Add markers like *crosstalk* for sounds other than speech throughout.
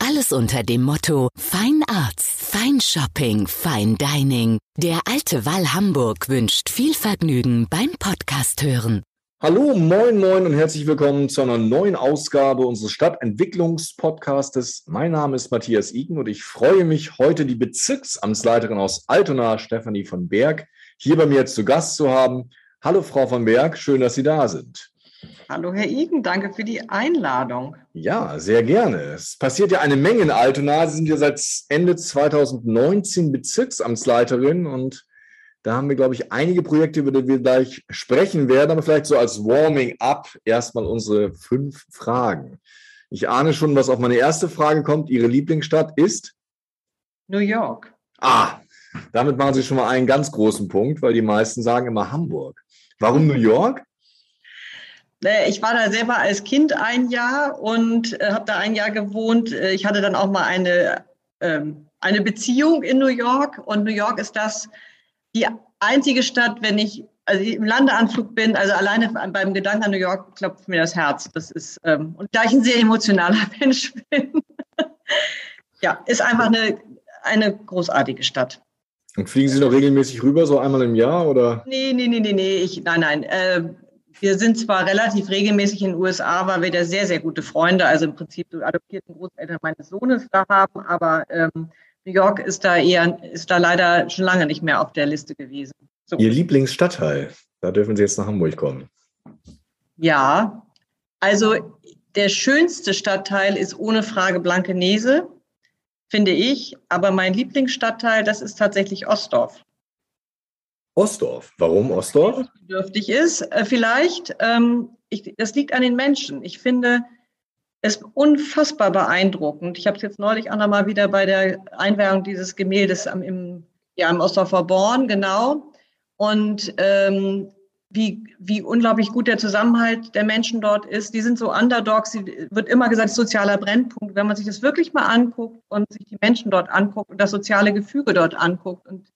Alles unter dem Motto Fine Arts, Fine Shopping, Fine Dining. Der Alte Wall Hamburg wünscht viel Vergnügen beim Podcast hören. Hallo, moin, moin und herzlich willkommen zu einer neuen Ausgabe unseres Stadtentwicklungspodcastes. Mein Name ist Matthias Iken und ich freue mich, heute die Bezirksamtsleiterin aus Altona, Stefanie von Berg, hier bei mir zu Gast zu haben. Hallo, Frau von Berg, schön, dass Sie da sind. Hallo, Herr Igen, danke für die Einladung. Ja, sehr gerne. Es passiert ja eine Menge in Altona. Sie sind ja seit Ende 2019 Bezirksamtsleiterin und da haben wir, glaube ich, einige Projekte, über die wir gleich sprechen werden, aber vielleicht so als Warming-up erstmal unsere fünf Fragen. Ich ahne schon, was auf meine erste Frage kommt. Ihre Lieblingsstadt ist? New York. Ah, damit machen Sie schon mal einen ganz großen Punkt, weil die meisten sagen immer Hamburg. Warum New York? Äh, ich war da selber als Kind ein Jahr und äh, habe da ein Jahr gewohnt. Äh, ich hatte dann auch mal eine, ähm, eine Beziehung in New York und New York ist das die einzige Stadt, wenn ich also im Landeanflug bin, also alleine beim Gedanken an New York klopft mir das Herz. Das ist, ähm, und da ich ein sehr emotionaler *laughs* Mensch bin, *laughs* ja, ist einfach eine, eine großartige Stadt. Und fliegen Sie noch regelmäßig rüber, so einmal im Jahr, oder? Nee, nee, nee, nee, nee, ich, nein, nein. Äh, wir sind zwar relativ regelmäßig in den USA, weil wir da sehr, sehr gute Freunde, also im Prinzip die adoptierten Großeltern meines Sohnes da haben, aber ähm, New York ist da eher, ist da leider schon lange nicht mehr auf der Liste gewesen. So. Ihr Lieblingsstadtteil, da dürfen Sie jetzt nach Hamburg kommen. Ja, also der schönste Stadtteil ist ohne Frage Blankenese, finde ich. Aber mein Lieblingsstadtteil, das ist tatsächlich Ostdorf. Ostdorf. Warum Ostdorf? Dürftig ist, äh, vielleicht. Ähm, ich, das liegt an den Menschen. Ich finde es unfassbar beeindruckend. Ich habe es jetzt neulich auch noch mal wieder bei der Einweihung dieses Gemäldes am, im, ja, im Ostdorfer Born, genau. Und ähm, wie, wie unglaublich gut der Zusammenhalt der Menschen dort ist. Die sind so Underdogs, die, wird immer gesagt, sozialer Brennpunkt. Wenn man sich das wirklich mal anguckt und sich die Menschen dort anguckt und das soziale Gefüge dort anguckt und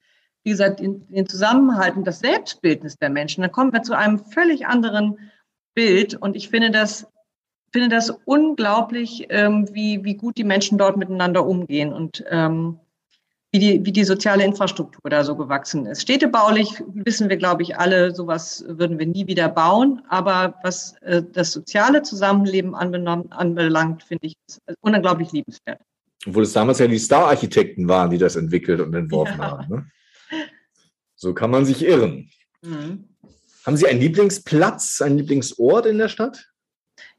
wie gesagt, den, den Zusammenhalt und das Selbstbildnis der Menschen, dann kommen wir zu einem völlig anderen Bild. Und ich finde das, finde das unglaublich, ähm, wie, wie gut die Menschen dort miteinander umgehen und ähm, wie, die, wie die soziale Infrastruktur da so gewachsen ist. Städtebaulich wissen wir, glaube ich, alle, sowas würden wir nie wieder bauen. Aber was äh, das soziale Zusammenleben anbelangt, finde ich unglaublich liebenswert. Obwohl es damals ja die Star-Architekten waren, die das entwickelt und entworfen ja. haben. Ne? So kann man sich irren. Mhm. Haben Sie einen Lieblingsplatz, einen Lieblingsort in der Stadt?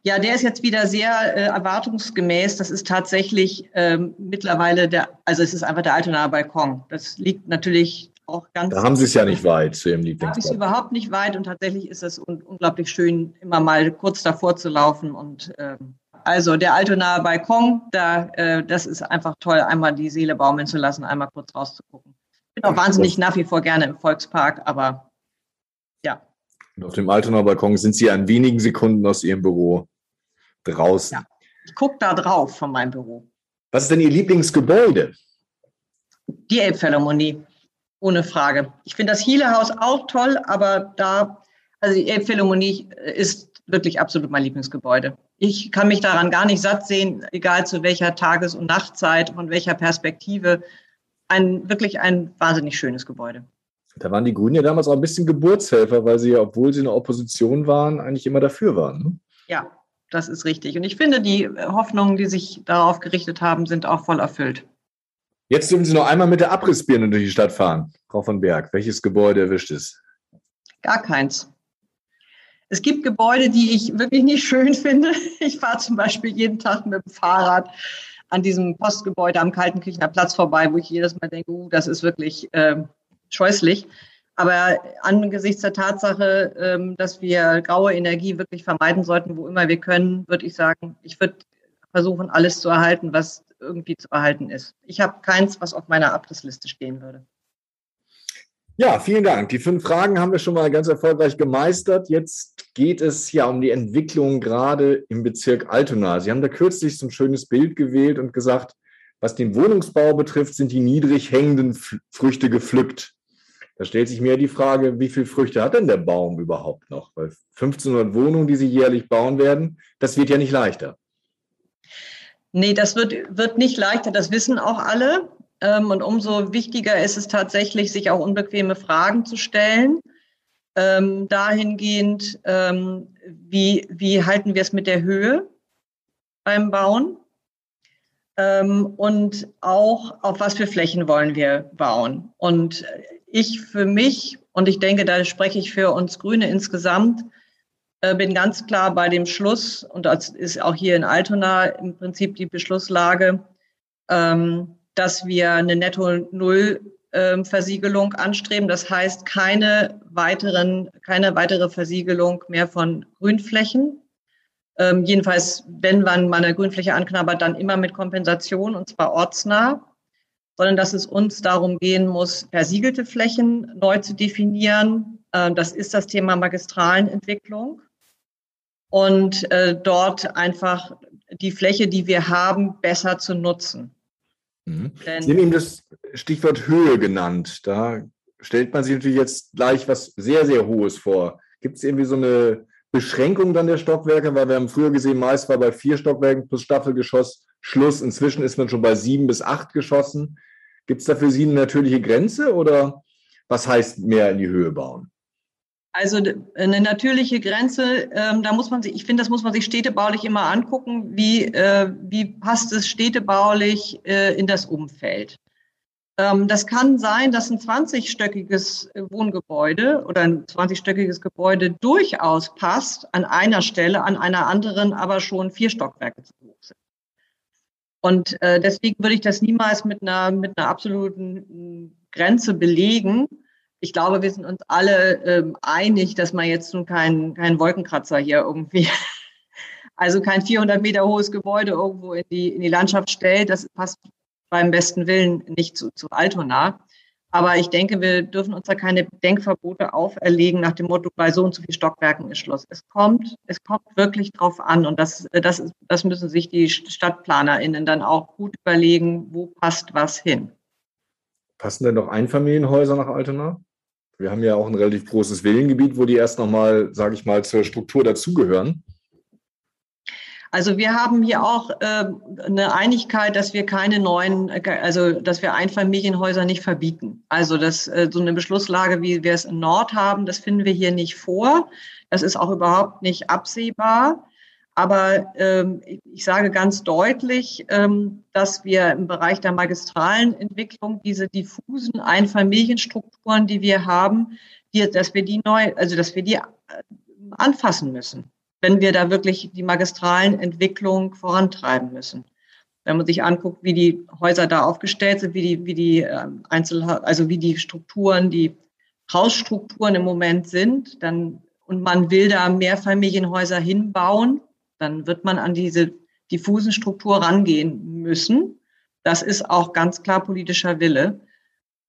Ja, der ist jetzt wieder sehr äh, erwartungsgemäß. Das ist tatsächlich ähm, mittlerweile der, also es ist einfach der Altonaer Balkon. Das liegt natürlich auch ganz. Da haben Sie es ja nicht weit zu Ihrem Lieblingsplatz. Da habe ich es überhaupt nicht weit und tatsächlich ist es un unglaublich schön, immer mal kurz davor zu laufen und ähm, also der Altonaer Balkon, da, äh, das ist einfach toll, einmal die Seele baumeln zu lassen, einmal kurz rauszugucken bin auch wahnsinnig nach wie vor gerne im Volkspark, aber ja. Und auf dem Altonaer Balkon sind Sie an wenigen Sekunden aus Ihrem Büro draußen. Ja, ich gucke da drauf von meinem Büro. Was ist denn Ihr Lieblingsgebäude? Die Elbphilharmonie, ohne Frage. Ich finde das Hiele-Haus auch toll, aber da, also die Elbphilharmonie ist wirklich absolut mein Lieblingsgebäude. Ich kann mich daran gar nicht satt sehen, egal zu welcher Tages- und Nachtzeit, von welcher Perspektive ein, wirklich ein wahnsinnig schönes Gebäude. Da waren die Grünen ja damals auch ein bisschen Geburtshelfer, weil sie, obwohl sie in der Opposition waren, eigentlich immer dafür waren. Ne? Ja, das ist richtig. Und ich finde, die Hoffnungen, die sich darauf gerichtet haben, sind auch voll erfüllt. Jetzt dürfen Sie noch einmal mit der Abrissbirne durch die Stadt fahren. Frau von Berg, welches Gebäude erwischt es? Gar keins. Es gibt Gebäude, die ich wirklich nicht schön *laughs* finde. Ich fahre zum Beispiel jeden Tag mit dem Fahrrad an diesem Postgebäude am Kaltenkirchener Platz vorbei, wo ich jedes Mal denke, uh, das ist wirklich äh, scheußlich. Aber angesichts der Tatsache, ähm, dass wir graue Energie wirklich vermeiden sollten, wo immer wir können, würde ich sagen, ich würde versuchen, alles zu erhalten, was irgendwie zu erhalten ist. Ich habe keins, was auf meiner Abrissliste stehen würde. Ja, vielen Dank. Die fünf Fragen haben wir schon mal ganz erfolgreich gemeistert. Jetzt geht es ja um die Entwicklung gerade im Bezirk Altona. Sie haben da kürzlich so ein schönes Bild gewählt und gesagt, was den Wohnungsbau betrifft, sind die niedrig hängenden Früchte gepflückt. Da stellt sich mir die Frage, wie viele Früchte hat denn der Baum überhaupt noch? Weil 1500 Wohnungen, die Sie jährlich bauen werden, das wird ja nicht leichter. Nee, das wird, wird nicht leichter, das wissen auch alle. Ähm, und umso wichtiger ist es tatsächlich, sich auch unbequeme Fragen zu stellen. Ähm, dahingehend, ähm, wie, wie halten wir es mit der Höhe beim Bauen? Ähm, und auch auf was für Flächen wollen wir bauen. Und ich für mich, und ich denke, da spreche ich für uns Grüne insgesamt, äh, bin ganz klar bei dem Schluss, und das ist auch hier in Altona im Prinzip die Beschlusslage, ähm, dass wir eine Netto-Null-Versiegelung ähm, anstreben. Das heißt, keine weiteren, keine weitere Versiegelung mehr von Grünflächen. Ähm, jedenfalls, wenn man mal eine Grünfläche anknabbert, dann immer mit Kompensation und zwar ortsnah, sondern dass es uns darum gehen muss, versiegelte Flächen neu zu definieren. Ähm, das ist das Thema Magistralenentwicklung. Und äh, dort einfach die Fläche, die wir haben, besser zu nutzen. Mhm. Sie haben eben das Stichwort Höhe genannt. Da stellt man sich natürlich jetzt gleich was sehr, sehr Hohes vor. Gibt es irgendwie so eine Beschränkung dann der Stockwerke? Weil wir haben früher gesehen, meist war bei vier Stockwerken plus Staffelgeschoss Schluss. Inzwischen ist man schon bei sieben bis acht Geschossen. Gibt es da für Sie eine natürliche Grenze oder was heißt mehr in die Höhe bauen? Also eine natürliche Grenze, ähm, da muss man sich, ich finde, das muss man sich städtebaulich immer angucken, wie, äh, wie passt es städtebaulich äh, in das Umfeld. Ähm, das kann sein, dass ein 20-stöckiges Wohngebäude oder ein 20-stöckiges Gebäude durchaus passt an einer Stelle, an einer anderen aber schon vier Stockwerke zu hoch sind. Und äh, deswegen würde ich das niemals mit einer, mit einer absoluten Grenze belegen, ich glaube, wir sind uns alle ähm, einig, dass man jetzt nun keinen kein Wolkenkratzer hier irgendwie, *laughs* also kein 400 Meter hohes Gebäude irgendwo in die, in die Landschaft stellt. Das passt beim besten Willen nicht zu, zu Altona. Aber ich denke, wir dürfen uns da keine Denkverbote auferlegen nach dem Motto, bei so und so vielen Stockwerken ist Schluss. Es kommt, es kommt wirklich drauf an. Und das, das, das müssen sich die StadtplanerInnen dann auch gut überlegen, wo passt was hin. Passen denn noch Einfamilienhäuser nach Altona? Wir haben ja auch ein relativ großes Villengebiet, wo die erst nochmal, sage ich mal, zur Struktur dazugehören. Also wir haben hier auch äh, eine Einigkeit, dass wir keine neuen, also dass wir Einfamilienhäuser nicht verbieten. Also das, äh, so eine Beschlusslage, wie wir es in Nord haben, das finden wir hier nicht vor. Das ist auch überhaupt nicht absehbar. Aber ähm, ich sage ganz deutlich, ähm, dass wir im Bereich der magistralen Entwicklung diese diffusen Einfamilienstrukturen, die wir haben, die, dass wir die neu, also dass wir die äh, anfassen müssen, wenn wir da wirklich die magistralen Entwicklung vorantreiben müssen. Wenn man sich anguckt, wie die Häuser da aufgestellt sind, wie die, wie die äh, Einzel, also wie die Strukturen, die Hausstrukturen im Moment sind, dann und man will da Mehrfamilienhäuser hinbauen, dann wird man an diese diffusen Struktur rangehen müssen. Das ist auch ganz klar politischer Wille.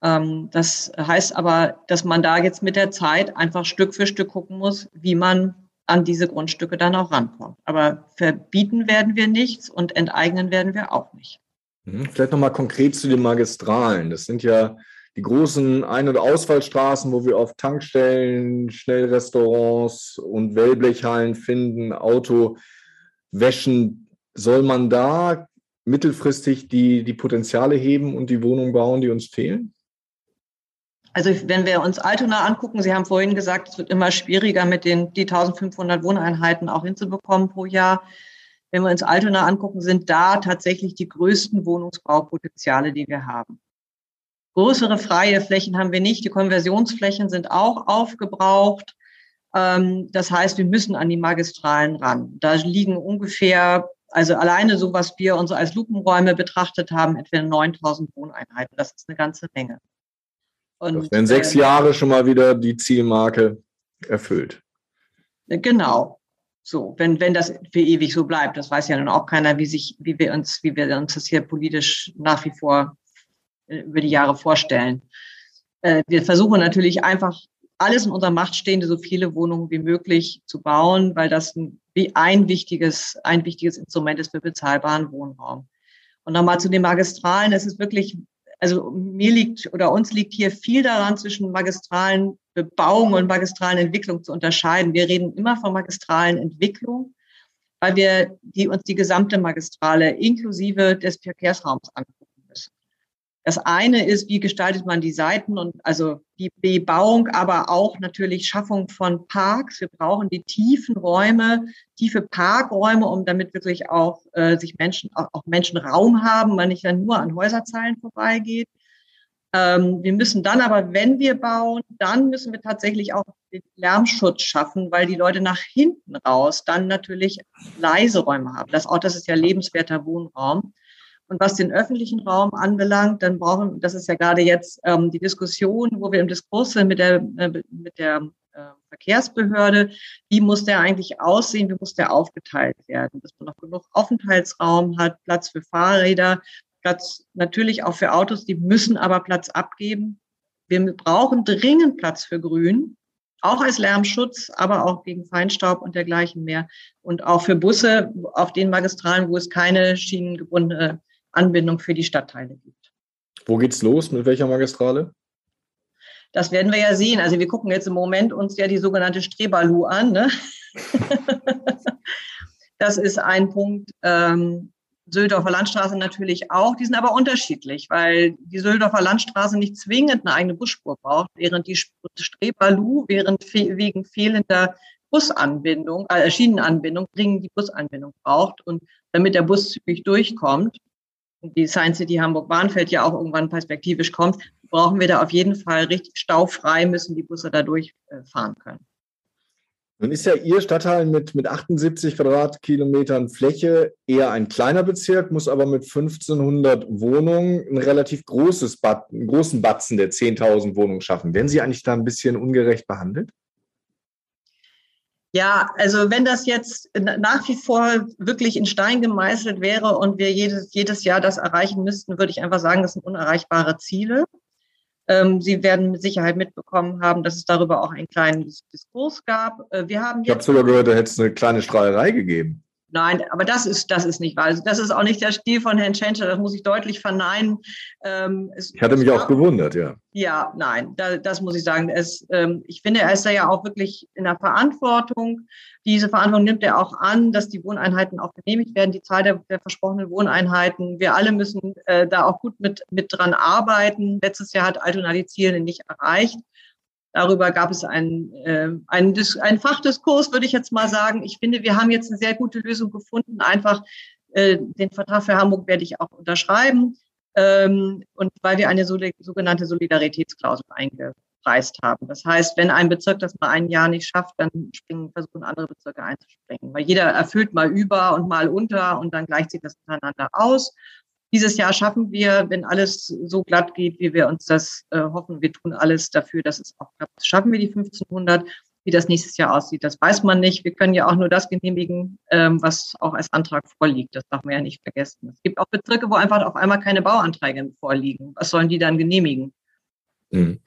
Ähm, das heißt aber, dass man da jetzt mit der Zeit einfach Stück für Stück gucken muss, wie man an diese Grundstücke dann auch rankommt. Aber verbieten werden wir nichts und enteignen werden wir auch nicht. Mhm. Vielleicht nochmal konkret zu den Magistralen. Das sind ja die großen Ein- und Ausfallstraßen, wo wir auf Tankstellen, Schnellrestaurants und Wellblechhallen finden, Auto, wäschen, soll man da mittelfristig die, die Potenziale heben und die Wohnungen bauen, die uns fehlen? Also wenn wir uns Altona angucken, Sie haben vorhin gesagt, es wird immer schwieriger, mit den die 1500 Wohneinheiten auch hinzubekommen pro Jahr. Wenn wir uns Altona angucken, sind da tatsächlich die größten Wohnungsbaupotenziale, die wir haben. Größere freie Flächen haben wir nicht. Die Konversionsflächen sind auch aufgebraucht. Ähm, das heißt, wir müssen an die Magistralen ran. Da liegen ungefähr, also alleine so, was wir uns als Lupenräume betrachtet haben, etwa 9000 Wohneinheiten. Das ist eine ganze Menge. Und, das wären sechs äh, Jahre schon mal wieder die Zielmarke erfüllt. Genau. So, wenn, wenn das für ewig so bleibt, das weiß ja nun auch keiner, wie sich, wie wir uns, wie wir uns das hier politisch nach wie vor äh, über die Jahre vorstellen. äh, wir versuchen natürlich einfach alles in unserer Macht stehende, so viele Wohnungen wie möglich zu bauen, weil das ein, wie ein wichtiges, ein wichtiges Instrument ist für bezahlbaren Wohnraum. Und nochmal zu den Magistralen. Es ist wirklich, also mir liegt oder uns liegt hier viel daran, zwischen magistralen Bebauung und magistralen Entwicklung zu unterscheiden. Wir reden immer von magistralen Entwicklung, weil wir die, uns die gesamte Magistrale inklusive des Verkehrsraums angucken. Das eine ist, wie gestaltet man die Seiten und also die Bebauung, aber auch natürlich Schaffung von Parks. Wir brauchen die tiefen Räume, tiefe Parkräume, um damit wirklich auch äh, sich Menschen, auch, auch Menschen Raum haben, man nicht dann nur an Häuserzeilen vorbeigeht. Ähm, wir müssen dann aber, wenn wir bauen, dann müssen wir tatsächlich auch den Lärmschutz schaffen, weil die Leute nach hinten raus dann natürlich leise Räume haben. Das, auch das ist ja lebenswerter Wohnraum. Und was den öffentlichen Raum anbelangt, dann brauchen, das ist ja gerade jetzt ähm, die Diskussion, wo wir im Diskurs sind mit der, äh, mit der äh, Verkehrsbehörde, wie muss der eigentlich aussehen, wie muss der aufgeteilt werden, dass man noch genug Aufenthaltsraum hat, Platz für Fahrräder, Platz natürlich auch für Autos, die müssen aber Platz abgeben. Wir brauchen dringend Platz für Grün, auch als Lärmschutz, aber auch gegen Feinstaub und dergleichen mehr. Und auch für Busse auf den Magistralen, wo es keine schienengebundene Anbindung für die Stadtteile gibt. Wo geht's los? Mit welcher Magistrale? Das werden wir ja sehen. Also wir gucken jetzt im Moment uns ja die sogenannte Strebalu an. Ne? *laughs* das ist ein Punkt. Ähm, Söldorfer Landstraße natürlich auch. Die sind aber unterschiedlich, weil die Söldorfer Landstraße nicht zwingend eine eigene Busspur braucht, während die Strebalu während fe wegen fehlender Busanbindung, äh, Schienenanbindung, dringend die Busanbindung braucht und damit der Bus zügig durchkommt, die Science City Hamburg-Bahnfeld ja auch irgendwann perspektivisch kommt, brauchen wir da auf jeden Fall richtig staufrei, müssen die Busse da durchfahren können. Nun ist ja Ihr Stadtteil mit, mit 78 Quadratkilometern Fläche eher ein kleiner Bezirk, muss aber mit 1500 Wohnungen ein relativ großes Bat, einen großen Batzen der 10.000 Wohnungen schaffen. Werden Sie eigentlich da ein bisschen ungerecht behandelt? Ja, also wenn das jetzt nach wie vor wirklich in Stein gemeißelt wäre und wir jedes, jedes Jahr das erreichen müssten, würde ich einfach sagen, das sind unerreichbare Ziele. Ähm, Sie werden mit Sicherheit mitbekommen haben, dass es darüber auch einen kleinen Diskurs gab. Äh, wir haben ich habe sogar gehört, da hätte es eine kleine Strahlerei gegeben. Nein, aber das ist, das ist nicht wahr. Also das ist auch nicht der Stil von Herrn Tschentscher, das muss ich deutlich verneinen. Ähm, es, ich hatte mich auch gewundert, ja. Ja, nein, da, das muss ich sagen. Es, ähm, ich finde, er ist da ja auch wirklich in der Verantwortung. Diese Verantwortung nimmt er auch an, dass die Wohneinheiten auch genehmigt werden, die Zahl der, der versprochenen Wohneinheiten. Wir alle müssen äh, da auch gut mit, mit dran arbeiten. Letztes Jahr hat Altona die Ziele nicht erreicht. Darüber gab es einen, äh, einen, einen Fachdiskurs, würde ich jetzt mal sagen. Ich finde, wir haben jetzt eine sehr gute Lösung gefunden. Einfach äh, den Vertrag für Hamburg werde ich auch unterschreiben. Ähm, und weil wir eine sogenannte Solidaritätsklausel eingepreist haben. Das heißt, wenn ein Bezirk das mal ein Jahr nicht schafft, dann springen, versuchen andere Bezirke einzuspringen. Weil jeder erfüllt mal über und mal unter und dann gleicht sich das miteinander aus. Dieses Jahr schaffen wir, wenn alles so glatt geht, wie wir uns das äh, hoffen, wir tun alles dafür, dass es auch klappt. Schaffen wir die 1500? Wie das nächstes Jahr aussieht, das weiß man nicht. Wir können ja auch nur das genehmigen, ähm, was auch als Antrag vorliegt. Das darf man ja nicht vergessen. Es gibt auch Bezirke, wo einfach auf einmal keine Bauanträge vorliegen. Was sollen die dann genehmigen? Mhm.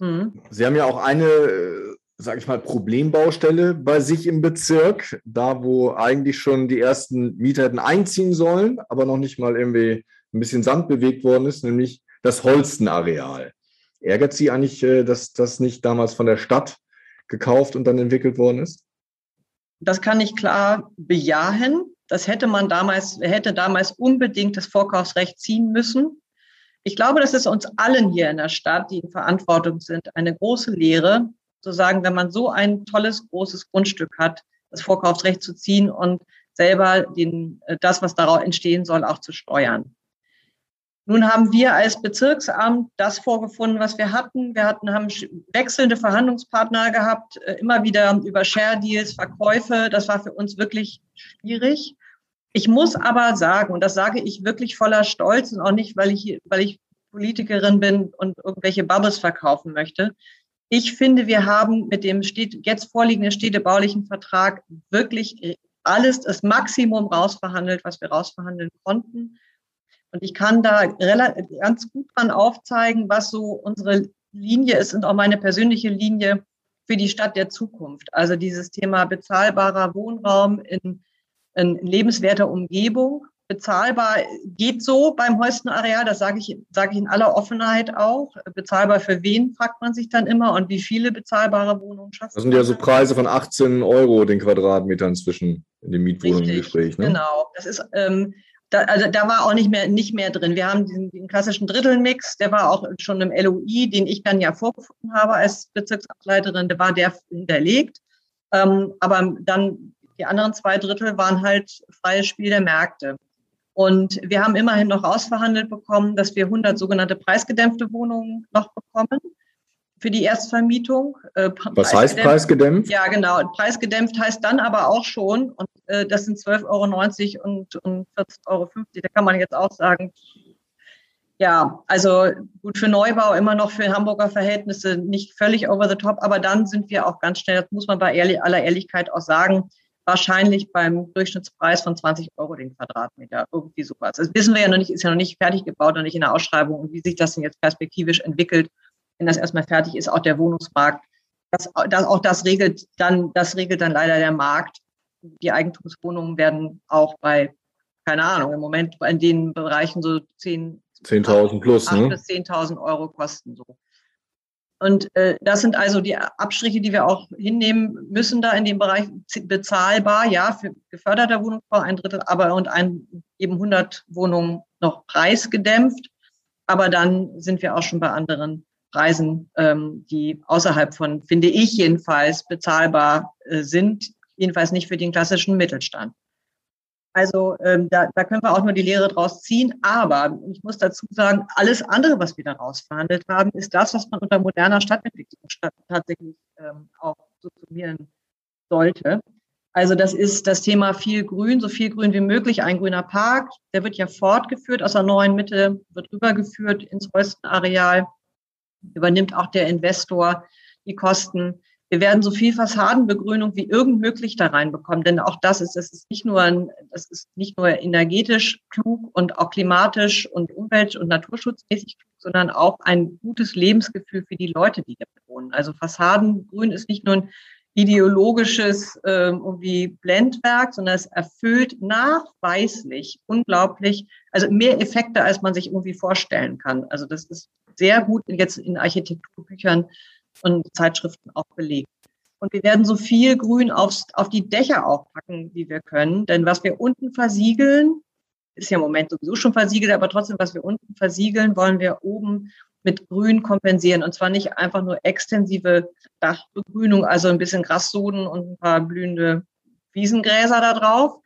Mhm. Sie haben ja auch eine äh, sage ich mal, Problembaustelle bei sich im Bezirk, da wo eigentlich schon die ersten Mieter hätten einziehen sollen, aber noch nicht mal irgendwie ein bisschen Sand bewegt worden ist, nämlich das Holstenareal. Ärgert Sie eigentlich, äh, dass das nicht damals von der Stadt gekauft und dann entwickelt worden ist? Das kann ich klar bejahen. Das hätte man damals, hätte damals unbedingt das Vorkaufsrecht ziehen müssen. Ich glaube, das ist uns allen hier in der Stadt, die in Verantwortung sind, eine große Lehre, zu sagen, wenn man so ein tolles, großes Grundstück hat, das Vorkaufsrecht zu ziehen und selber den, äh, das, was daraus entstehen soll, auch zu steuern. Nun haben wir als Bezirksamt das vorgefunden, was wir hatten. Wir hatten, haben wechselnde Verhandlungspartner gehabt, äh, immer wieder über Share Deals, Verkäufe. Das war für uns wirklich schwierig. Ich muss aber sagen, und das sage ich wirklich voller Stolz und auch nicht, weil ich, weil ich Politikerin bin und irgendwelche Bubbles verkaufen möchte. Ich finde, wir haben mit dem jetzt vorliegenden städtebaulichen Vertrag wirklich alles, das Maximum rausverhandelt, was wir rausverhandeln konnten. Und ich kann da ganz gut dran aufzeigen, was so unsere Linie ist und auch meine persönliche Linie für die Stadt der Zukunft. Also dieses Thema bezahlbarer Wohnraum in, in lebenswerter Umgebung. Bezahlbar geht so beim Holstenareal, das sage ich, sage ich in aller Offenheit auch. Bezahlbar für wen, fragt man sich dann immer und wie viele bezahlbare Wohnungen schaffen. Das sind ja so Preise von 18 Euro den Quadratmeter inzwischen in dem Mietwohnungsgespräch. Ne? Genau, das ist ähm, da, also da war auch nicht mehr, nicht mehr drin. Wir haben diesen, den klassischen Drittelmix, der war auch schon im LOI, den ich dann ja vorgefunden habe als Bezirksableiterin, der war der hinterlegt. Ähm, aber dann die anderen zwei Drittel waren halt freies Spiel der Märkte. Und wir haben immerhin noch ausverhandelt bekommen, dass wir 100 sogenannte preisgedämpfte Wohnungen noch bekommen für die Erstvermietung. Äh, Was heißt preisgedämpft? Ja, genau. Preisgedämpft heißt dann aber auch schon, und äh, das sind 12,90 Euro und, und 14,50 Euro. Da kann man jetzt auch sagen, ja, also gut für Neubau immer noch für Hamburger Verhältnisse nicht völlig over the top, aber dann sind wir auch ganz schnell, das muss man bei ehrlich, aller Ehrlichkeit auch sagen, wahrscheinlich beim Durchschnittspreis von 20 Euro den Quadratmeter, irgendwie sowas. Das wissen wir ja noch nicht, ist ja noch nicht fertig gebaut, noch nicht in der Ausschreibung und wie sich das denn jetzt perspektivisch entwickelt, wenn das erstmal fertig ist, auch der Wohnungsmarkt. Das, das, auch das regelt dann, das regelt dann leider der Markt. Die Eigentumswohnungen werden auch bei, keine Ahnung, im Moment in den Bereichen so 10, 10.000 plus, 8 ne? bis 10.000 Euro kosten so. Und äh, das sind also die Abstriche, die wir auch hinnehmen müssen da in dem Bereich bezahlbar, ja, für geförderter Wohnungsbau ein Drittel, aber und ein, eben 100 Wohnungen noch preisgedämpft. Aber dann sind wir auch schon bei anderen Preisen, ähm, die außerhalb von, finde ich jedenfalls, bezahlbar äh, sind, jedenfalls nicht für den klassischen Mittelstand. Also ähm, da, da können wir auch nur die Lehre draus ziehen. Aber ich muss dazu sagen, alles andere, was wir daraus verhandelt haben, ist das, was man unter moderner Stadtentwicklung tatsächlich ähm, auch subsumieren sollte. Also das ist das Thema viel Grün, so viel Grün wie möglich, ein grüner Park. Der wird ja fortgeführt aus der neuen Mitte, wird rübergeführt ins Holstenareal übernimmt auch der Investor die Kosten. Wir werden so viel Fassadenbegrünung wie irgend möglich da reinbekommen, denn auch das ist, das ist nicht nur, ein, das ist nicht nur energetisch klug und auch klimatisch und umwelt- und naturschutzmäßig klug, sondern auch ein gutes Lebensgefühl für die Leute, die hier wohnen. Also Fassadengrün ist nicht nur ein ideologisches äh, irgendwie Blendwerk, sondern es erfüllt nachweislich unglaublich, also mehr Effekte, als man sich irgendwie vorstellen kann. Also das ist sehr gut jetzt in Architekturbüchern und Zeitschriften auch belegt. Und wir werden so viel Grün aufs, auf die Dächer auch packen, wie wir können. Denn was wir unten versiegeln, ist ja im Moment sowieso schon versiegelt, aber trotzdem, was wir unten versiegeln, wollen wir oben mit Grün kompensieren. Und zwar nicht einfach nur extensive Dachbegrünung, also ein bisschen Grassoden und ein paar blühende Wiesengräser da drauf,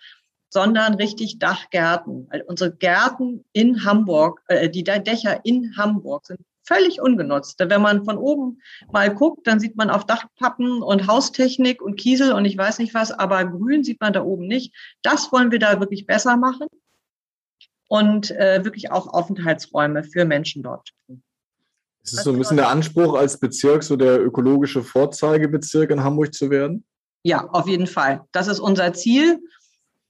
sondern richtig Dachgärten. Weil unsere Gärten in Hamburg, äh, die Dächer in Hamburg sind völlig ungenutzt. Wenn man von oben mal guckt, dann sieht man auf Dachpappen und Haustechnik und Kiesel und ich weiß nicht was, aber Grün sieht man da oben nicht. Das wollen wir da wirklich besser machen und äh, wirklich auch Aufenthaltsräume für Menschen dort. Ist es so ein bisschen der Anspruch, als Bezirk so der ökologische Vorzeigebezirk in Hamburg zu werden? Ja, auf jeden Fall. Das ist unser Ziel.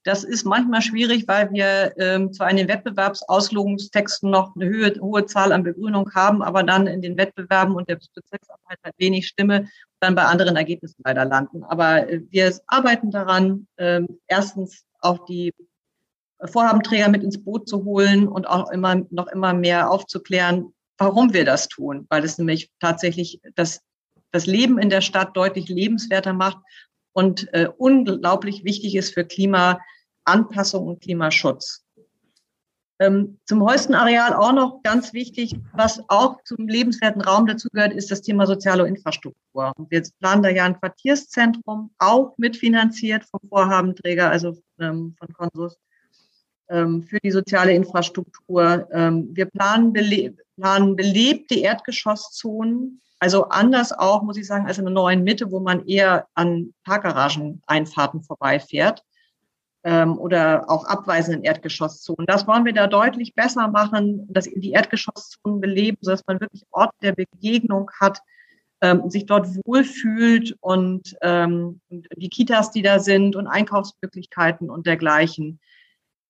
Das ist manchmal schwierig, weil wir ähm, zwar in den Wettbewerbsauslogungstexten noch eine Höhe, hohe Zahl an Begrünung haben, aber dann in den Wettbewerben und der Bezirksarbeit hat wenig Stimme, dann bei anderen Ergebnissen leider landen. Aber äh, wir arbeiten daran, äh, erstens auch die Vorhabenträger mit ins Boot zu holen und auch immer noch immer mehr aufzuklären, warum wir das tun, weil es nämlich tatsächlich das, das Leben in der Stadt deutlich lebenswerter macht und äh, unglaublich wichtig ist für Klimaanpassung und Klimaschutz. Ähm, zum Holstenareal auch noch ganz wichtig, was auch zum lebenswerten Raum dazugehört, ist das Thema soziale Infrastruktur. Wir planen da ja ein Quartierszentrum, auch mitfinanziert vom Vorhabenträger, also ähm, von Konsus, ähm, für die soziale Infrastruktur. Ähm, wir planen, bele planen belebte Erdgeschosszonen, also anders auch, muss ich sagen, als in der neuen Mitte, wo man eher an Parkgaragen-Einfahrten vorbeifährt ähm, oder auch abweisenden Erdgeschosszonen. Das wollen wir da deutlich besser machen, dass die Erdgeschosszonen beleben, sodass man wirklich Orte der Begegnung hat, ähm, sich dort wohlfühlt und ähm, die Kitas, die da sind und Einkaufsmöglichkeiten und dergleichen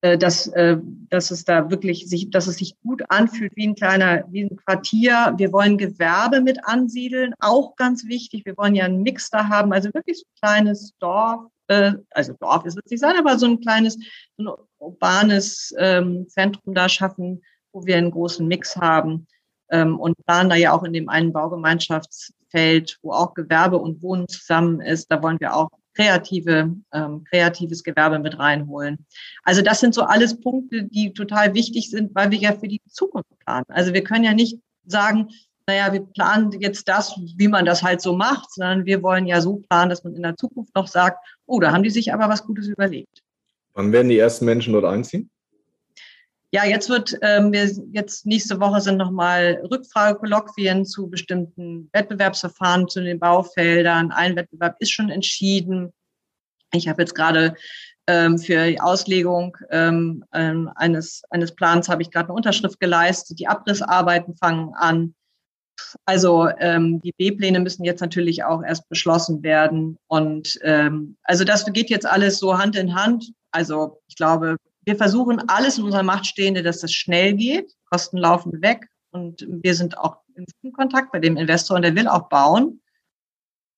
äh, dass, äh, dass es da wirklich sich, dass es sich gut anfühlt wie ein kleiner, wie ein Quartier. Wir wollen Gewerbe mit ansiedeln, auch ganz wichtig. Wir wollen ja einen Mix da haben, also wirklich so ein kleines Dorf, äh, also Dorf ist es nicht sein, aber so ein kleines, so ein urbanes ähm, Zentrum da schaffen, wo wir einen großen Mix haben. Ähm, und planen da ja auch in dem einen Baugemeinschaftsfeld, wo auch Gewerbe und Wohnen zusammen ist. Da wollen wir auch kreative, ähm, kreatives Gewerbe mit reinholen. Also das sind so alles Punkte, die total wichtig sind, weil wir ja für die Zukunft planen. Also wir können ja nicht sagen, naja, wir planen jetzt das, wie man das halt so macht, sondern wir wollen ja so planen, dass man in der Zukunft noch sagt, oh, da haben die sich aber was Gutes überlegt. Wann werden die ersten Menschen dort einziehen? Ja, jetzt wird, ähm, wir, jetzt nächste Woche sind nochmal Rückfragekolloquien zu bestimmten Wettbewerbsverfahren zu den Baufeldern. Ein Wettbewerb ist schon entschieden. Ich habe jetzt gerade ähm, für die Auslegung ähm, ähm eines, eines Plans habe ich gerade eine Unterschrift geleistet. Die Abrissarbeiten fangen an. Also ähm, die B-Pläne müssen jetzt natürlich auch erst beschlossen werden. Und ähm, also das geht jetzt alles so Hand in Hand. Also ich glaube, wir versuchen alles in unserer Macht Stehende, dass das schnell geht. Kosten laufen weg und wir sind auch im Kontakt bei dem Investor und der will auch bauen.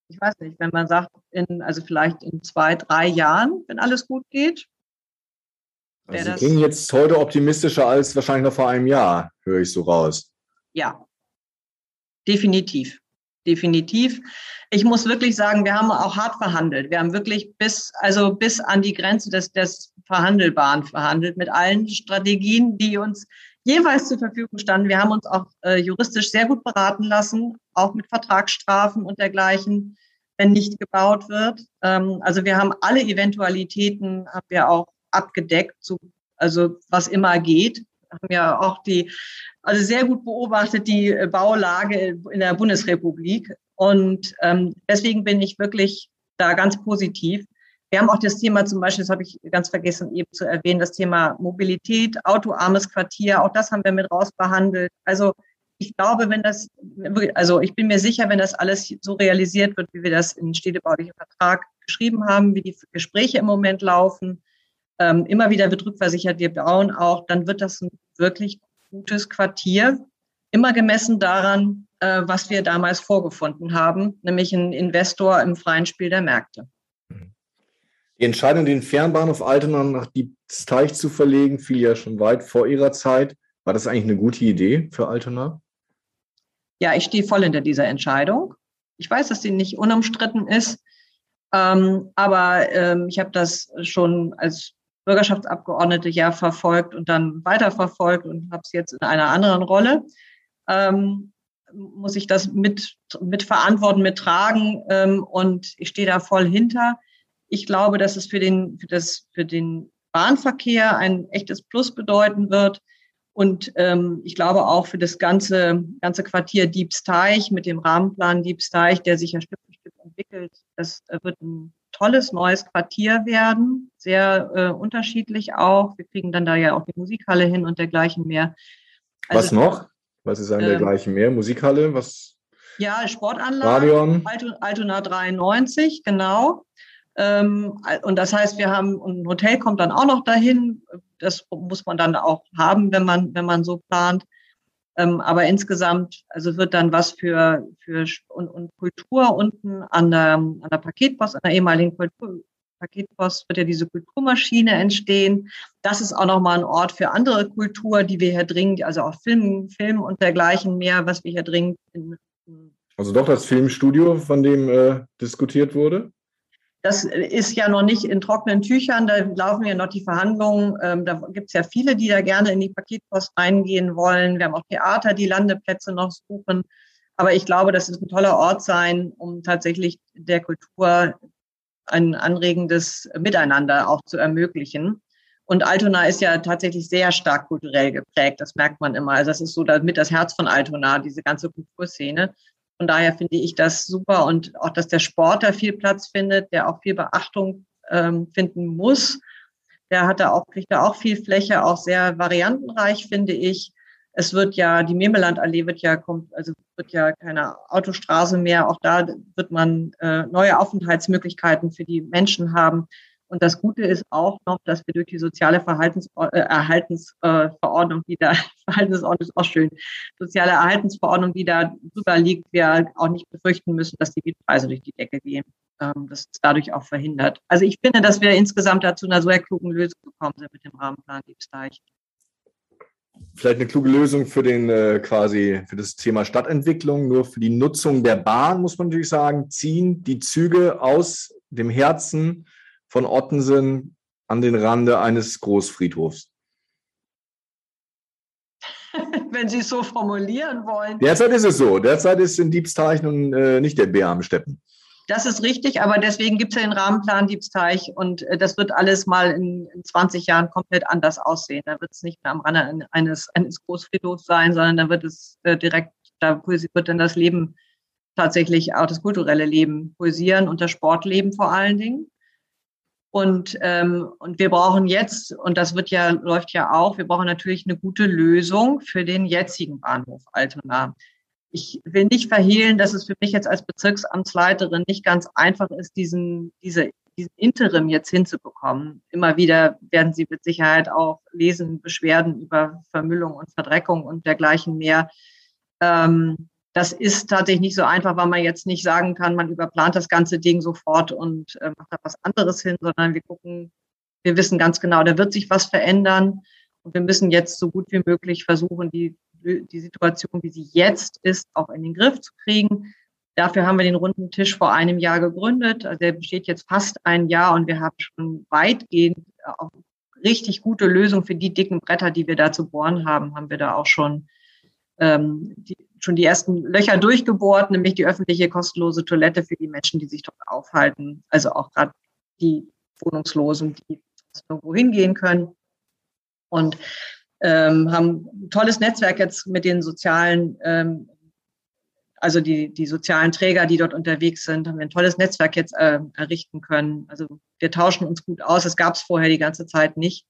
Ich weiß nicht, wenn man sagt, in, also vielleicht in zwei, drei Jahren, wenn alles gut geht. Also Sie klingen jetzt heute optimistischer als wahrscheinlich noch vor einem Jahr, höre ich so raus. Ja, definitiv definitiv. Ich muss wirklich sagen, wir haben auch hart verhandelt. Wir haben wirklich bis, also bis an die Grenze des, des Verhandelbaren verhandelt mit allen Strategien, die uns jeweils zur Verfügung standen. Wir haben uns auch äh, juristisch sehr gut beraten lassen, auch mit Vertragsstrafen und dergleichen, wenn nicht gebaut wird. Ähm, also wir haben alle Eventualitäten, haben wir auch abgedeckt, so, also was immer geht haben ja auch die, also sehr gut beobachtet die äh, Baulage in der Bundesrepublik. Und ähm, deswegen bin ich wirklich da ganz positiv. Wir haben auch das Thema zum Beispiel, das habe ich ganz vergessen eben zu erwähnen, das Thema Mobilität, autoarmes Quartier, auch das haben wir mit raus behandelt. Also ich glaube, wenn das, also ich bin mir sicher, wenn das alles so realisiert wird, wie wir das im städtebaulichen Vertrag geschrieben haben, wie die Gespräche im Moment laufen, ähm, immer wieder wird rückversichert, wir bauen auch, dann wird das ein wirklich gutes Quartier, immer gemessen daran, äh, was wir damals vorgefunden haben, nämlich ein Investor im freien Spiel der Märkte. Die Entscheidung, den Fernbahnhof Altona nach Diebsteich zu verlegen, fiel ja schon weit vor Ihrer Zeit. War das eigentlich eine gute Idee für Altona? Ja, ich stehe voll hinter dieser Entscheidung. Ich weiß, dass sie nicht unumstritten ist, ähm, aber ähm, ich habe das schon als Bürgerschaftsabgeordnete ja verfolgt und dann weiterverfolgt und habe es jetzt in einer anderen Rolle. Ähm, muss ich das mit, mit verantworten, mittragen ähm, und ich stehe da voll hinter. Ich glaube, dass es für den, für das, für den Bahnverkehr ein echtes Plus bedeuten wird. Und ähm, ich glaube auch für das ganze, ganze Quartier Diebsteich mit dem Rahmenplan Diebsteich, der sich ja Stück für Stück entwickelt, das wird ein tolles neues Quartier werden, sehr äh, unterschiedlich auch. Wir kriegen dann da ja auch die Musikhalle hin und dergleichen mehr. Also, was noch? Was ist an ähm, dergleichen mehr? Musikhalle? Was? Ja, Sportanlage. Altona 93, genau. Ähm, und das heißt, wir haben ein Hotel kommt dann auch noch dahin. Das muss man dann auch haben, wenn man wenn man so plant. Ähm, aber insgesamt, also wird dann was für, für und, und Kultur unten an der, an der Paketpost, an der ehemaligen Kultur, Paketpost wird ja diese Kulturmaschine entstehen. Das ist auch nochmal ein Ort für andere Kultur, die wir hier dringend, also auch Film, Film und dergleichen mehr, was wir hier dringend in, also doch das Filmstudio, von dem äh, diskutiert wurde? Das ist ja noch nicht in trockenen Tüchern, da laufen ja noch die Verhandlungen. Ähm, da gibt es ja viele, die da gerne in die Paketpost reingehen wollen. Wir haben auch Theater, die Landeplätze noch suchen. Aber ich glaube, das ist ein toller Ort sein, um tatsächlich der Kultur ein anregendes Miteinander auch zu ermöglichen. Und Altona ist ja tatsächlich sehr stark kulturell geprägt. Das merkt man immer. Also das ist so damit das Herz von Altona, diese ganze Kulturszene. Von daher finde ich das super und auch, dass der Sport da viel Platz findet, der auch viel Beachtung ähm, finden muss. Der hat da auch, kriegt da auch viel Fläche, auch sehr variantenreich, finde ich. Es wird ja, die Memelandallee wird ja, also wird ja keine Autostraße mehr. Auch da wird man äh, neue Aufenthaltsmöglichkeiten für die Menschen haben. Und das Gute ist auch noch, dass wir durch die soziale Verhaltens äh, Erhaltensverordnung, die da, *laughs* Verhaltensordnung ist auch schön, soziale Erhaltensverordnung, die da drüber liegt, wir auch nicht befürchten müssen, dass die Mietpreise durch die Decke gehen. Ähm, das ist dadurch auch verhindert. Also ich finde, dass wir insgesamt dazu einer sehr klugen Lösung gekommen sind mit dem Rahmenplan Diebsteich. Vielleicht eine kluge Lösung für den äh, quasi für das Thema Stadtentwicklung, nur für die Nutzung der Bahn muss man natürlich sagen, ziehen die Züge aus dem Herzen von Ottensen an den Rande eines Großfriedhofs. *laughs* Wenn Sie es so formulieren wollen. Derzeit ist es so. Derzeit ist in Diebsteich nun äh, nicht der Bär am Steppen. Das ist richtig, aber deswegen gibt es ja den Rahmenplan Diebsteich und äh, das wird alles mal in, in 20 Jahren komplett anders aussehen. Da wird es nicht mehr am Rande eines, eines Großfriedhofs sein, sondern da wird es äh, direkt, da wird dann das Leben tatsächlich auch das kulturelle Leben poesieren und das Sportleben vor allen Dingen. Und, ähm, und wir brauchen jetzt, und das wird ja, läuft ja auch, wir brauchen natürlich eine gute Lösung für den jetzigen Bahnhof Altona. Ich will nicht verhehlen, dass es für mich jetzt als Bezirksamtsleiterin nicht ganz einfach ist, diesen, diese, diesen Interim jetzt hinzubekommen. Immer wieder werden Sie mit Sicherheit auch lesen, Beschwerden über Vermüllung und Verdreckung und dergleichen mehr. Ähm, das ist tatsächlich nicht so einfach, weil man jetzt nicht sagen kann, man überplant das ganze Ding sofort und äh, macht da was anderes hin, sondern wir gucken, wir wissen ganz genau, da wird sich was verändern und wir müssen jetzt so gut wie möglich versuchen, die, die Situation, wie sie jetzt ist, auch in den Griff zu kriegen. Dafür haben wir den runden Tisch vor einem Jahr gegründet. Also der besteht jetzt fast ein Jahr und wir haben schon weitgehend auch richtig gute Lösungen für die dicken Bretter, die wir da zu bohren haben, haben wir da auch schon ähm, die, schon die ersten Löcher durchgebohrt, nämlich die öffentliche kostenlose Toilette für die Menschen, die sich dort aufhalten. Also auch gerade die Wohnungslosen, die irgendwo hingehen können. Und ähm, haben ein tolles Netzwerk jetzt mit den sozialen, ähm, also die, die sozialen Träger, die dort unterwegs sind, haben wir ein tolles Netzwerk jetzt äh, errichten können. Also wir tauschen uns gut aus. Das gab es vorher die ganze Zeit nicht.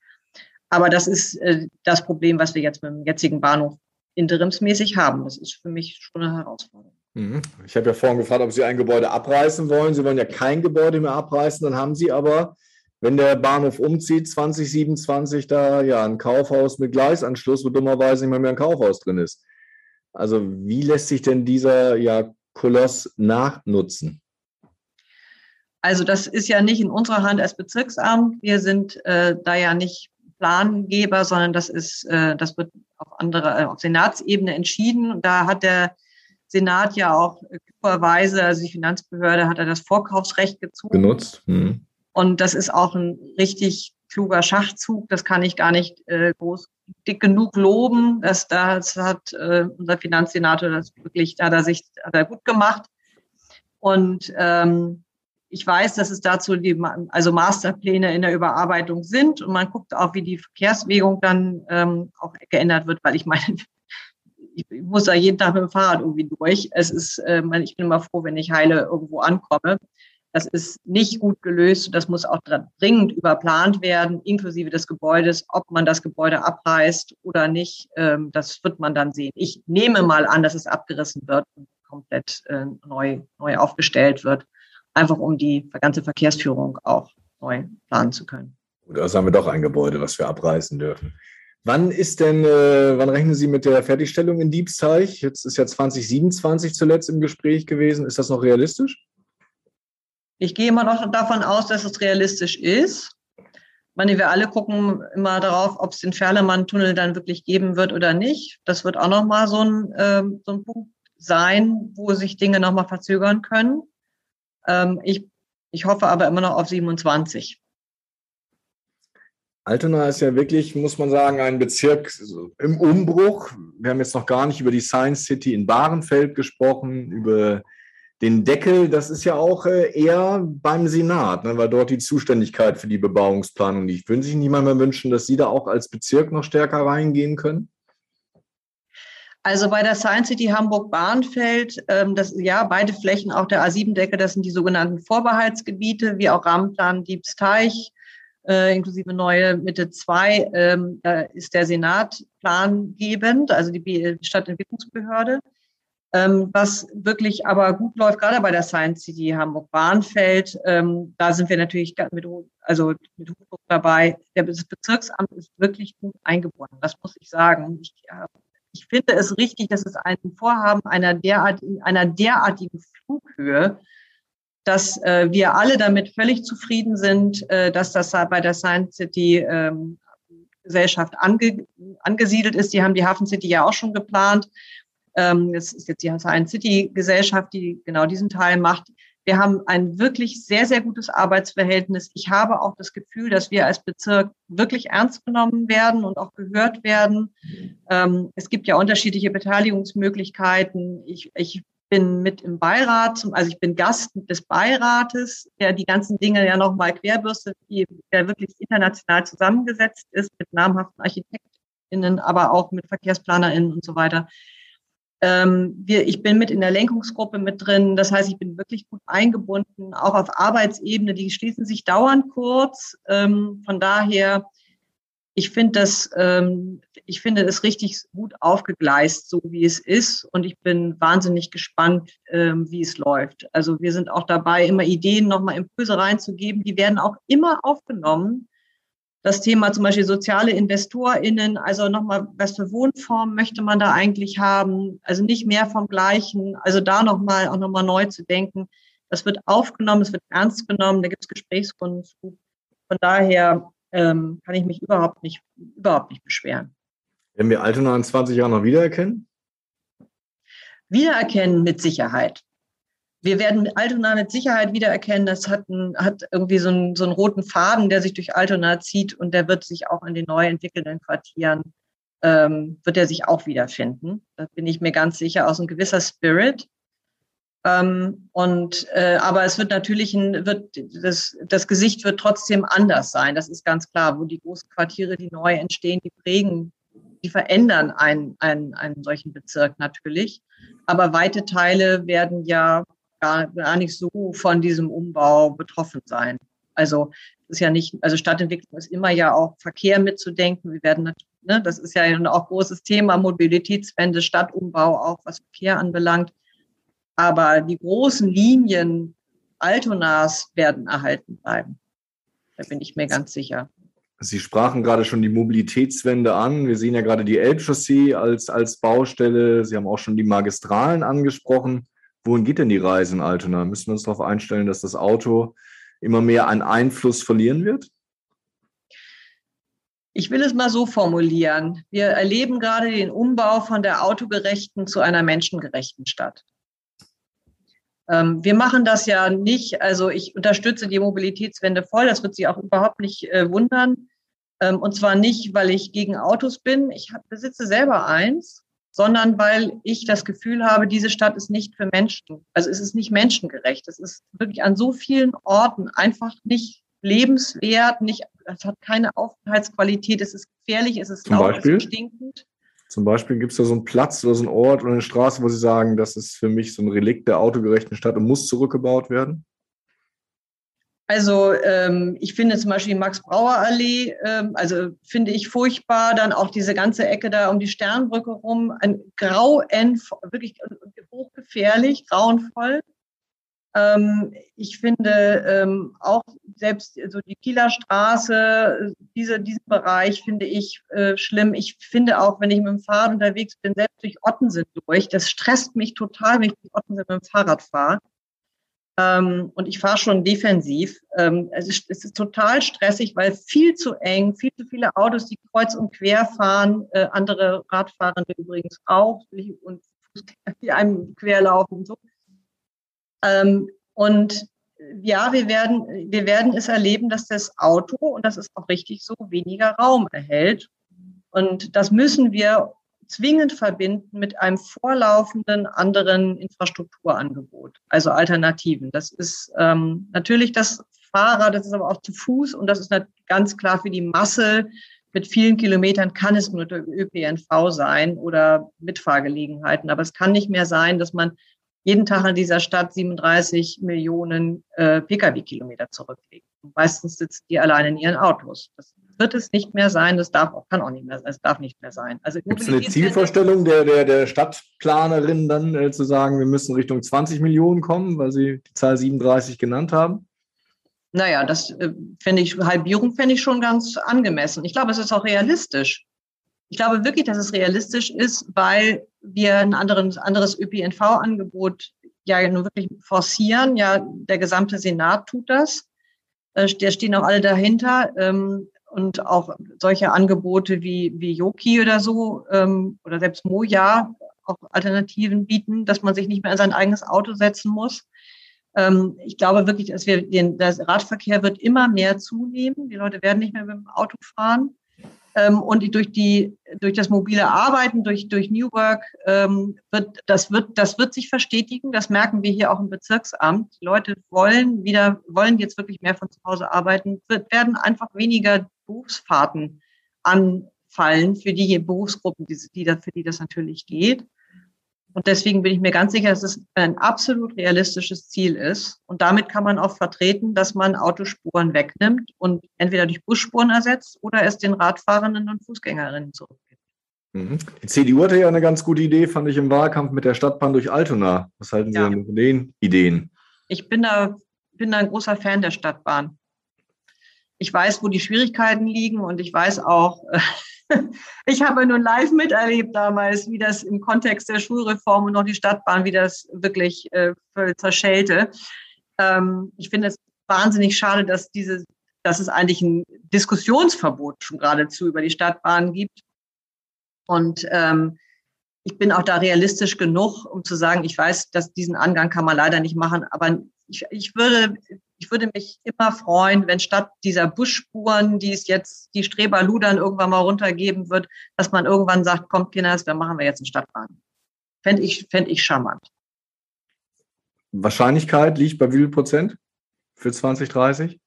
Aber das ist äh, das Problem, was wir jetzt mit dem jetzigen Bahnhof interimsmäßig haben. Das ist für mich schon eine Herausforderung. Mhm. Ich habe ja vorhin gefragt, ob Sie ein Gebäude abreißen wollen. Sie wollen ja kein Gebäude mehr abreißen. Dann haben Sie aber, wenn der Bahnhof umzieht, 2027 da ja ein Kaufhaus mit Gleisanschluss, wo dummerweise nicht mehr, mehr ein Kaufhaus drin ist. Also wie lässt sich denn dieser ja, Koloss nachnutzen? Also das ist ja nicht in unserer Hand als Bezirksamt. Wir sind äh, da ja nicht Plangeber, sondern das ist, äh, das wird auf andere, äh, auf Senatsebene entschieden. Und da hat der Senat ja auch klugerweise, also die Finanzbehörde hat er das Vorkaufsrecht gezogen. Genutzt. Mhm. Und das ist auch ein richtig kluger Schachzug. Das kann ich gar nicht äh, groß dick genug loben. Das, das hat äh, unser Finanzsenator das wirklich, da hat er sich hat er gut gemacht. Und ähm, ich weiß, dass es dazu die also Masterpläne in der Überarbeitung sind und man guckt auch, wie die Verkehrswegung dann ähm, auch geändert wird, weil ich meine, *laughs* ich muss da jeden Tag mit dem Fahrrad irgendwie durch. Es ist, äh, ich bin immer froh, wenn ich heile irgendwo ankomme. Das ist nicht gut gelöst. Das muss auch dringend überplant werden, inklusive des Gebäudes, ob man das Gebäude abreißt oder nicht. Ähm, das wird man dann sehen. Ich nehme mal an, dass es abgerissen wird und komplett äh, neu, neu aufgestellt wird einfach um die ganze Verkehrsführung auch neu planen zu können. Gut, also haben wir doch ein Gebäude, was wir abreißen dürfen. Wann ist denn, äh, wann rechnen Sie mit der Fertigstellung in Diebsteich? Jetzt ist ja 2027 zuletzt im Gespräch gewesen. Ist das noch realistisch? Ich gehe immer noch davon aus, dass es realistisch ist. Meine, wir alle gucken immer darauf, ob es den Ferlemann-Tunnel dann wirklich geben wird oder nicht. Das wird auch nochmal so ein, äh, so ein Punkt sein, wo sich Dinge nochmal verzögern können. Ähm, ich, ich hoffe aber immer noch auf 27. Altona ist ja wirklich, muss man sagen, ein Bezirk im Umbruch. Wir haben jetzt noch gar nicht über die Science City in Bahrenfeld gesprochen, über den Deckel. Das ist ja auch äh, eher beim Senat, ne, weil dort die Zuständigkeit für die Bebauungsplanung liegt. Würden sich niemand mehr wünschen, dass Sie da auch als Bezirk noch stärker reingehen können? Also bei der Science City Hamburg-Bahnfeld, ähm, das, ja, beide Flächen, auch der A7-Decke, das sind die sogenannten Vorbehaltsgebiete, wie auch Rahmenplan Diebsteich, äh, inklusive neue Mitte 2, ähm, ist der Senat plangebend, also die Stadtentwicklungsbehörde. Ähm, was wirklich aber gut läuft, gerade bei der Science City Hamburg-Bahnfeld, ähm, da sind wir natürlich mit, also mit Hochdruck dabei. Der Bezirksamt ist wirklich gut eingebunden, das muss ich sagen. Ich, äh, ich finde es richtig, dass es ein Vorhaben einer, derart, einer derartigen Flughöhe, dass äh, wir alle damit völlig zufrieden sind, äh, dass das bei der Science City ähm, Gesellschaft ange, angesiedelt ist. Die haben die Hafen City ja auch schon geplant. Ähm, das ist jetzt die Science City Gesellschaft, die genau diesen Teil macht. Wir haben ein wirklich sehr, sehr gutes Arbeitsverhältnis. Ich habe auch das Gefühl, dass wir als Bezirk wirklich ernst genommen werden und auch gehört werden. Ähm, es gibt ja unterschiedliche Beteiligungsmöglichkeiten. Ich, ich bin mit im Beirat, also ich bin Gast des Beirates, der die ganzen Dinge ja nochmal querbürstet, der wirklich international zusammengesetzt ist mit namhaften ArchitektInnen, aber auch mit VerkehrsplanerInnen und so weiter. Ähm, wir, ich bin mit in der Lenkungsgruppe mit drin. Das heißt, ich bin wirklich gut eingebunden, auch auf Arbeitsebene. Die schließen sich dauernd kurz. Ähm, von daher, ich finde das, ähm, ich finde es richtig gut aufgegleist, so wie es ist. Und ich bin wahnsinnig gespannt, ähm, wie es läuft. Also wir sind auch dabei, immer Ideen, nochmal Impulse reinzugeben. Die werden auch immer aufgenommen das Thema zum Beispiel soziale InvestorInnen, also nochmal, was für Wohnformen möchte man da eigentlich haben? Also nicht mehr vom Gleichen, also da nochmal auch nochmal neu zu denken. Das wird aufgenommen, es wird ernst genommen, da gibt es Gesprächsrunden zu. Von daher ähm, kann ich mich überhaupt nicht, überhaupt nicht beschweren. Werden wir Altona in 20 Jahren noch wiedererkennen? Wiedererkennen mit Sicherheit wir werden Altona mit Sicherheit wiedererkennen. Das hat, ein, hat irgendwie so einen, so einen roten Faden, der sich durch Altona zieht und der wird sich auch in den neu entwickelnden Quartieren, ähm, wird er sich auch wiederfinden. Da bin ich mir ganz sicher, aus ein gewisser Spirit. Ähm, und, äh, aber es wird natürlich, ein, wird, das, das Gesicht wird trotzdem anders sein. Das ist ganz klar, wo die großen Quartiere, die neu entstehen, die prägen, die verändern einen, einen, einen solchen Bezirk natürlich. Aber weite Teile werden ja gar, gar nicht so von diesem Umbau betroffen sein. Also ist ja nicht, also Stadtentwicklung ist immer ja auch Verkehr mitzudenken. Wir werden, ne, das ist ja auch großes Thema, Mobilitätswende, Stadtumbau, auch was Verkehr anbelangt. Aber die großen Linien Altonas werden erhalten bleiben. Da bin ich mir ganz sicher. Sie sprachen gerade schon die Mobilitätswende an. Wir sehen ja gerade die Elbchaussee als, als Baustelle. Sie haben auch schon die Magistralen angesprochen. Wohin geht denn die Reise in Altona? Müssen wir uns darauf einstellen, dass das Auto immer mehr an Einfluss verlieren wird? Ich will es mal so formulieren. Wir erleben gerade den Umbau von der autogerechten zu einer menschengerechten Stadt. Ähm, wir machen das ja nicht, also ich unterstütze die Mobilitätswende voll, das wird Sie auch überhaupt nicht äh, wundern. Ähm, und zwar nicht, weil ich gegen Autos bin. Ich besitze selber eins sondern weil ich das Gefühl habe, diese Stadt ist nicht für Menschen. Also es ist nicht menschengerecht. Es ist wirklich an so vielen Orten einfach nicht lebenswert, nicht, es hat keine Aufenthaltsqualität, es ist gefährlich, es ist Zum laut, Beispiel? es ist stinkend. Zum Beispiel gibt es da so einen Platz oder so einen Ort oder eine Straße, wo Sie sagen, das ist für mich so ein Relikt der autogerechten Stadt und muss zurückgebaut werden? Also ähm, ich finde zum Beispiel Max-Brauer-Allee, ähm, also finde ich furchtbar. Dann auch diese ganze Ecke da um die Sternbrücke rum, ein grauen, wirklich hochgefährlich, grauenvoll. Ähm, ich finde ähm, auch selbst so die Kieler Straße, diese, diesen Bereich finde ich äh, schlimm. Ich finde auch, wenn ich mit dem Fahrrad unterwegs bin, selbst durch Ottensen durch, das stresst mich total, wenn ich durch Ottensen mit dem Fahrrad fahre ähm, und ich fahre schon defensiv. Ähm, es, ist, es ist total stressig, weil viel zu eng, viel zu viele Autos, die kreuz und quer fahren, äh, andere Radfahrende übrigens auch und *laughs* die einem querlaufen und so. Ähm, und ja, wir werden, wir werden es erleben, dass das Auto, und das ist auch richtig so, weniger Raum erhält. Und das müssen wir zwingend verbinden mit einem vorlaufenden anderen Infrastrukturangebot, also Alternativen. Das ist ähm, natürlich das Fahrrad, das ist aber auch zu Fuß und das ist ganz klar für die Masse mit vielen Kilometern kann es nur der ÖPNV sein oder Mitfahrgelegenheiten. Aber es kann nicht mehr sein, dass man jeden Tag in dieser Stadt 37 Millionen äh, Pkw-Kilometer zurücklegen. Meistens sitzen die alleine in ihren Autos. Das wird es nicht mehr sein. Das darf auch, kann auch nicht mehr, es darf nicht mehr sein. Also gibt es eine Zielvorstellung der, der, der Stadtplanerin dann äh, zu sagen, wir müssen Richtung 20 Millionen kommen, weil Sie die Zahl 37 genannt haben? Naja, das äh, finde ich, Halbierung fände ich schon ganz angemessen. Ich glaube, es ist auch realistisch. Ich glaube wirklich, dass es realistisch ist, weil wir ein anderes, anderes ÖPNV-Angebot ja nur wirklich forcieren. Ja, der gesamte Senat tut das. Äh, da stehen auch alle dahinter. Ähm, und auch solche Angebote wie, wie Yoki oder so ähm, oder selbst Moja auch Alternativen bieten, dass man sich nicht mehr in sein eigenes Auto setzen muss. Ähm, ich glaube wirklich, dass wir den, der Radverkehr wird immer mehr zunehmen. Die Leute werden nicht mehr mit dem Auto fahren. Ähm, und durch die, durch das mobile Arbeiten, durch, durch New Work, ähm, wird, das wird, das wird sich verstetigen. Das merken wir hier auch im Bezirksamt. Die Leute wollen wieder, wollen jetzt wirklich mehr von zu Hause arbeiten, wird, werden einfach weniger Berufsfahrten anfallen für die Berufsgruppen, die, die, für die das natürlich geht. Und deswegen bin ich mir ganz sicher, dass es ein absolut realistisches Ziel ist. Und damit kann man auch vertreten, dass man Autospuren wegnimmt und entweder durch Busspuren ersetzt oder es den Radfahrenden und Fußgängerinnen zurückgibt. Mhm. Die CDU hatte ja eine ganz gute Idee, fand ich im Wahlkampf mit der Stadtbahn durch Altona. Was halten Sie ja. von den Ideen? Ich bin da, bin da ein großer Fan der Stadtbahn. Ich weiß, wo die Schwierigkeiten liegen und ich weiß auch, *laughs* ich habe nun live miterlebt damals, wie das im Kontext der Schulreform und noch die Stadtbahn, wie das wirklich äh, zerschellte. Ähm, ich finde es wahnsinnig schade, dass diese, dass es eigentlich ein Diskussionsverbot schon geradezu über die Stadtbahn gibt. Und ähm, ich bin auch da realistisch genug, um zu sagen, ich weiß, dass diesen Angang kann man leider nicht machen, aber ich, ich würde ich würde mich immer freuen, wenn statt dieser Busspuren, die es jetzt die Streberludern irgendwann mal runtergeben wird, dass man irgendwann sagt, kommt Kinders, dann machen wir jetzt eine Stadtbahn. Fände ich, fänd ich charmant. Wahrscheinlichkeit liegt bei wie viel Prozent für 2030?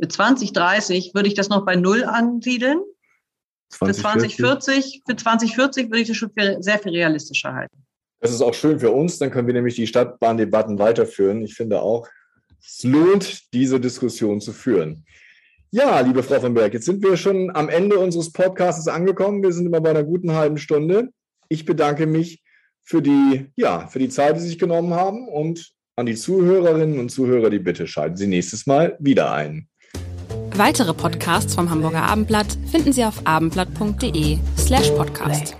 Für 2030 würde ich das noch bei Null ansiedeln. 2040? Für 2040, für 2040 würde ich das schon für sehr viel realistischer halten. Das ist auch schön für uns, dann können wir nämlich die Stadtbahndebatten weiterführen. Ich finde auch, es lohnt, diese Diskussion zu führen. Ja, liebe Frau von Berg, jetzt sind wir schon am Ende unseres Podcasts angekommen. Wir sind immer bei einer guten halben Stunde. Ich bedanke mich für die, ja, für die Zeit, die Sie sich genommen haben und an die Zuhörerinnen und Zuhörer die Bitte schalten Sie nächstes Mal wieder ein. Weitere Podcasts vom Hamburger Abendblatt finden Sie auf abendblatt.de slash podcast.